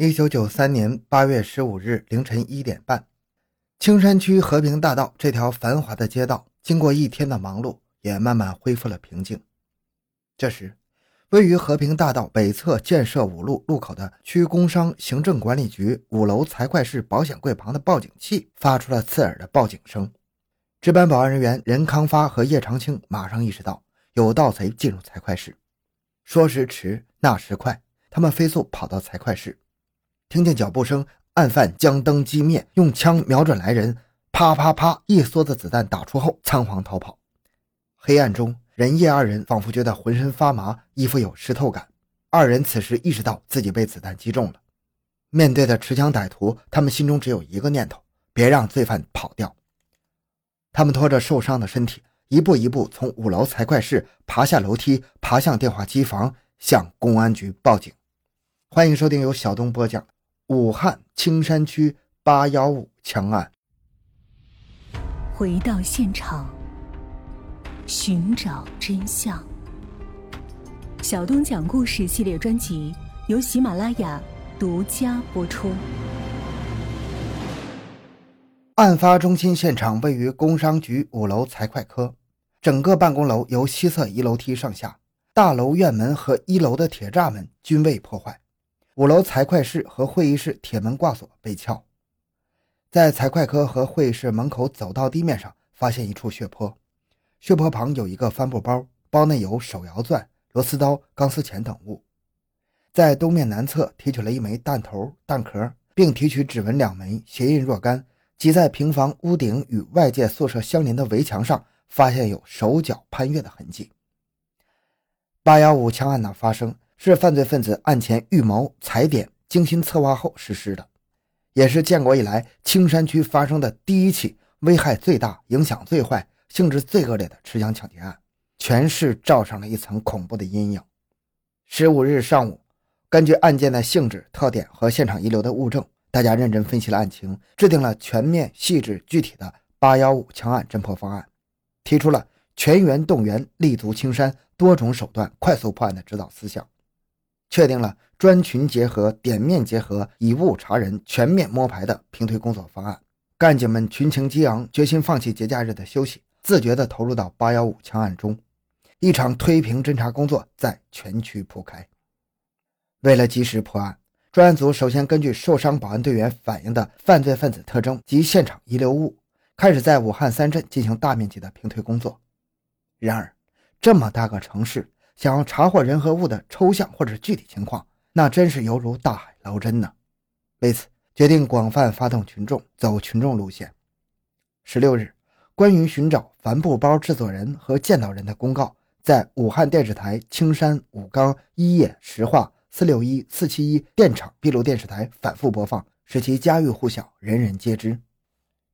一九九三年八月十五日凌晨一点半，青山区和平大道这条繁华的街道，经过一天的忙碌，也慢慢恢复了平静。这时，位于和平大道北侧建设五路路口的区工商行政管理局五楼财会室保险柜旁的报警器发出了刺耳的报警声。值班保安人员任康发和叶长青马上意识到有盗贼进入财会室，说时迟，那时快，他们飞速跑到财会室。听见脚步声，案犯将灯击灭，用枪瞄准来人，啪啪啪，一梭子子弹打出后，仓皇逃跑。黑暗中，任叶二人仿佛觉得浑身发麻，衣服有湿透感。二人此时意识到自己被子弹击中了。面对的持枪歹徒，他们心中只有一个念头：别让罪犯跑掉。他们拖着受伤的身体，一步一步从五楼财会室爬下楼梯，爬向电话机房，向公安局报警。欢迎收听由小东播讲。武汉青山区八幺五枪案，回到现场，寻找真相。小东讲故事系列专辑由喜马拉雅独家播出。案发中心现场位于工商局五楼财会科，整个办公楼由西侧一楼梯上下，大楼院门和一楼的铁栅门均未破坏。五楼财会室和会议室铁门挂锁被撬，在财会科和会议室门口走到地面上发现一处血泊，血泊旁有一个帆布包，包内有手摇钻、螺丝刀、钢丝钳等物。在东面南侧提取了一枚弹头、弹壳，并提取指纹两枚、鞋印若干。即在平房屋顶与外界宿舍相邻的围墙上发现有手脚攀越的痕迹。八幺五枪案的发生。是犯罪分子案前预谋、踩点、精心策划后实施的，也是建国以来青山区发生的第一起危害最大、影响最坏、性质最恶劣的持枪抢劫案，全市罩上了一层恐怖的阴影。十五日上午，根据案件的性质、特点和现场遗留的物证，大家认真分析了案情，制定了全面、细致、具体的“八幺五”枪案侦破方案，提出了全员动员、立足青山、多种手段快速破案的指导思想。确定了专群结合、点面结合、以物查人、全面摸排的平推工作方案。干警们群情激昂，决心放弃节假日的休息，自觉地投入到八幺五枪案中。一场推平侦查工作在全区铺开。为了及时破案，专案组首先根据受伤保安队员反映的犯罪分子特征及现场遗留物，开始在武汉三镇进行大面积的平推工作。然而，这么大个城市，想要查获人和物的抽象或者具体情况，那真是犹如大海捞针呢。为此，决定广泛发动群众，走群众路线。十六日，关于寻找帆布包制作人和见到人的公告在武汉电视台青山、武钢、一叶、石化、四六一、四七一电厂闭路电视台反复播放，使其家喻户晓，人人皆知。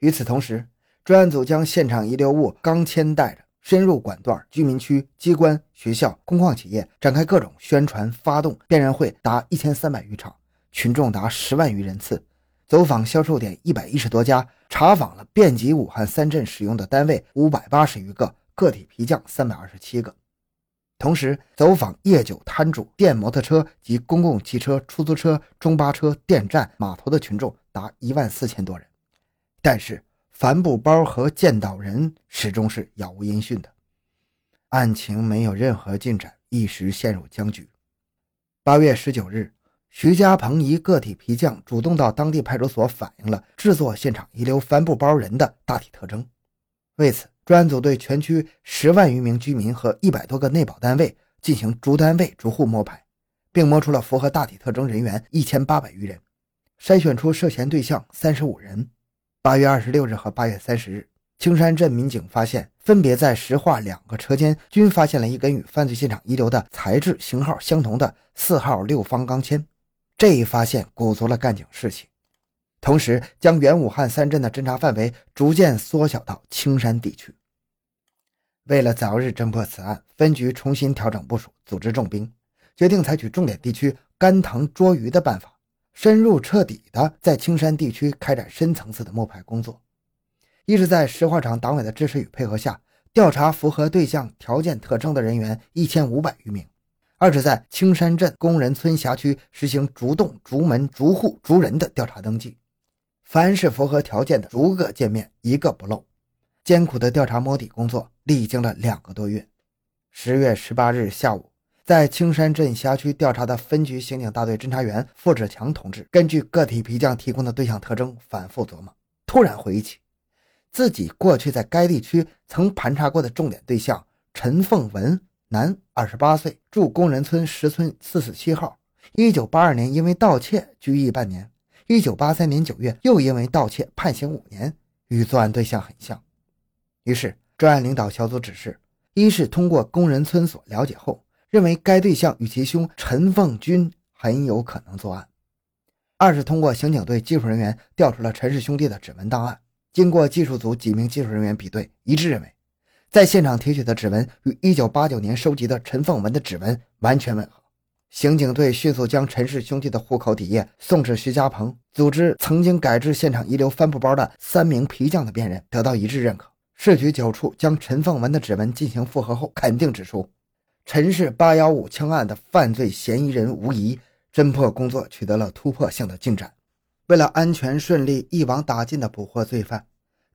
与此同时，专案组将现场遗留物钢钎带着。深入管段、居民区、机关、学校、工矿企业，展开各种宣传，发动辨认会达一千三百余场，群众达十万余人次，走访销售点一百一十多家，查访了遍及武汉三镇使用的单位五百八十余个，个体皮匠三百二十七个。同时，走访夜酒摊主、电摩托车及公共汽车、出租车、中巴车、电站、码头的群众达一万四千多人。但是，帆布包和见到人始终是杳无音讯的，案情没有任何进展，一时陷入僵局。八月十九日，徐家鹏一个体皮匠主动到当地派出所反映了制作现场遗留帆布包人的大体特征。为此，专案组对全区十万余名居民和一百多个内保单位进行逐单位逐户摸排，并摸出了符合大体特征人员一千八百余人，筛选出涉嫌对象三十五人。八月二十六日和八月三十日，青山镇民警发现，分别在石化两个车间均发现了一根与犯罪现场遗留的材质型号相同的四号六方钢钎。这一发现鼓足了干警士气，同时将原武汉三镇的侦查范围逐渐缩小到青山地区。为了早日侦破此案，分局重新调整部署，组织重兵，决定采取重点地区干塘捉鱼的办法。深入彻底的在青山地区开展深层次的摸排工作，一是在石化厂党委的支持与配合下，调查符合对象条件特征的人员一千五百余名；二是在青山镇工人村辖区实行逐栋、逐门、逐户、逐人的调查登记，凡是符合条件的，逐个见面，一个不漏。艰苦的调查摸底工作历经了两个多月。十月十八日下午，在青山镇辖区调查的分局刑警大队侦查员付志强同志，根据个体皮匠提供的对象特征，反复琢磨，突然回忆起自己过去在该地区曾盘查过的重点对象陈凤文，男，二十八岁，住工人村十村四四七号。一九八二年因为盗窃拘役半年，一九八三年九月又因为盗窃判刑五年，与作案对象很像。于是专案领导小组指示。一是通过工人村所了解后，认为该对象与其兄陈凤军很有可能作案；二是通过刑警队技术人员调出了陈氏兄弟的指纹档案，经过技术组几名技术人员比对，一致认为，在现场提取的指纹与1989年收集的陈凤文的指纹完全吻合。刑警队迅速将陈氏兄弟的户口底页送至徐家棚，组织曾经改制现场遗留帆布包的三名皮匠的辨认，得到一致认可。市局九处将陈凤文的指纹进行复核后，肯定指出陈氏八幺五枪案的犯罪嫌疑人无疑，侦破工作取得了突破性的进展。为了安全顺利、一网打尽的捕获罪犯，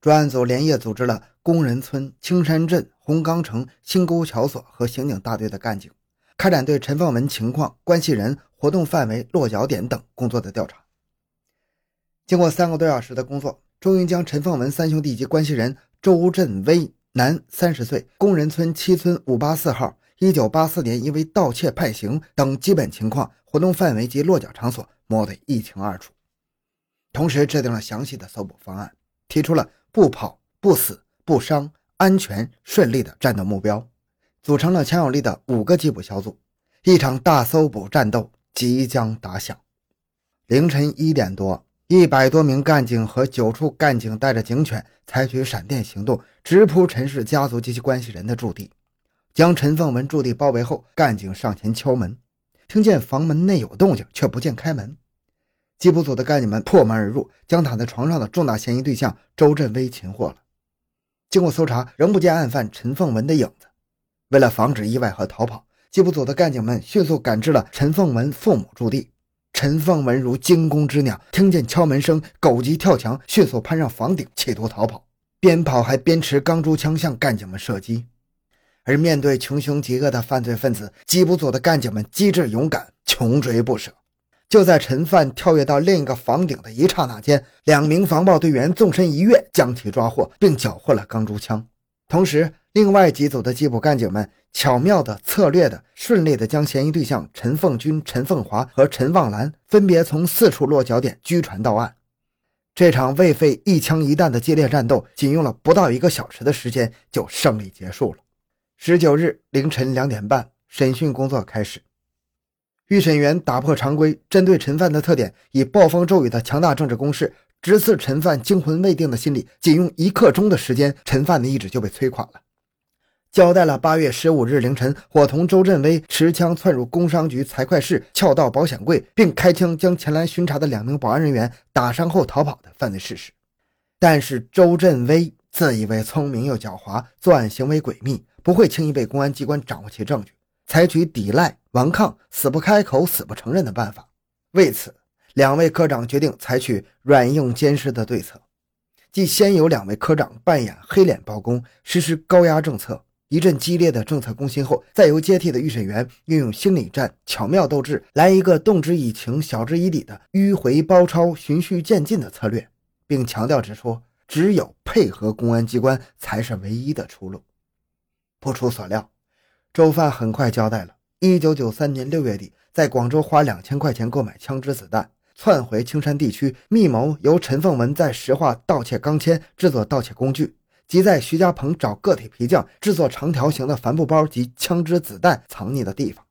专案组连夜组织了工人村、青山镇、红冈城、新沟桥所和刑警大队的干警，开展对陈凤文情况、关系人、活动范围、落脚点等工作的调查。经过三个多小时的工作，终于将陈凤文三兄弟及关系人。周振威，男，三十岁，工人村七村五八四号。一九八四年因为盗窃判刑等基本情况、活动范围及落脚场所摸得一清二楚。同时制定了详细的搜捕方案，提出了不跑、不死、不伤、安全顺利的战斗目标，组成了强有力的五个缉捕小组。一场大搜捕战斗即将打响。凌晨一点多。一百多名干警和九处干警带着警犬，采取闪电行动，直扑陈氏家族及其关系人的驻地，将陈凤文驻地包围后，干警上前敲门，听见房门内有动静，却不见开门。缉捕组的干警们破门而入，将躺在床上的重大嫌疑对象周振威擒获了。经过搜查，仍不见案犯陈凤文的影子。为了防止意外和逃跑，缉捕组的干警们迅速赶至了陈凤文父母驻地。陈凤文如惊弓之鸟，听见敲门声，狗急跳墙，迅速攀上房顶，企图逃跑，边跑还边持钢珠枪向干警们射击。而面对穷凶极恶的犯罪分子，缉捕组的干警们机智勇敢，穷追不舍。就在陈犯跳跃到另一个房顶的一刹那间，两名防暴队员纵身一跃，将其抓获，并缴获了钢珠枪，同时。另外几组的缉捕干警们巧妙的、策略的、顺利的将嫌疑对象陈凤军、陈凤华和陈望兰分别从四处落脚点拘传到案。这场未费一枪一弹的激烈战斗，仅用了不到一个小时的时间就胜利结束了。十九日凌晨两点半，审讯工作开始。预审员打破常规，针对陈犯的特点，以暴风骤雨的强大政治攻势，直刺陈犯惊魂未定的心理。仅用一刻钟的时间，陈犯的意志就被摧垮了。交代了八月十五日凌晨，伙同周振威持枪窜入工商局财会室，撬盗保险柜，并开枪将前来巡查的两名保安人员打伤后逃跑的犯罪事实。但是周振威自以为聪明又狡猾，作案行为诡秘，不会轻易被公安机关掌握其证据，采取抵赖、顽抗、死不开口、死不承认的办法。为此，两位科长决定采取软硬兼施的对策，即先由两位科长扮演黑脸包公，实施高压政策。一阵激烈的政策攻心后，再由接替的预审员运用心理战、巧妙斗智，来一个动之以情、晓之以理的迂回包抄、循序渐进的策略，并强调指出，只有配合公安机关才是唯一的出路。不出所料，周范很快交代了：一九九三年六月底，在广州花两千块钱购买枪支子弹，窜回青山地区，密谋由陈凤文在石化盗窃钢钎，制作盗窃工具。即在徐家棚找个体皮匠制作长条形的帆布包及枪支子弹藏匿的地方。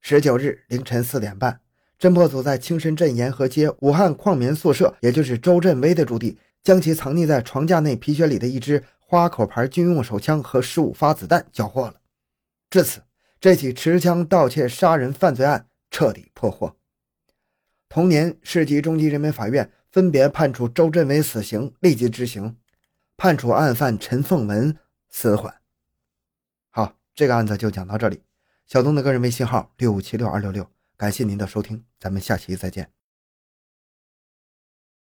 十九日凌晨四点半，侦破组在青山镇沿河街武汉矿棉宿舍，也就是周振威的驻地，将其藏匿在床架内皮靴里的一支花口牌军用手枪和十五发子弹缴获了。至此，这起持枪盗窃杀人犯罪案彻底破获。同年，市级中级人民法院分别判处周振伟死刑，立即执行。判处案犯陈凤文死缓。好，这个案子就讲到这里。小东的个人微信号六五七六二六六，感谢您的收听，咱们下期再见。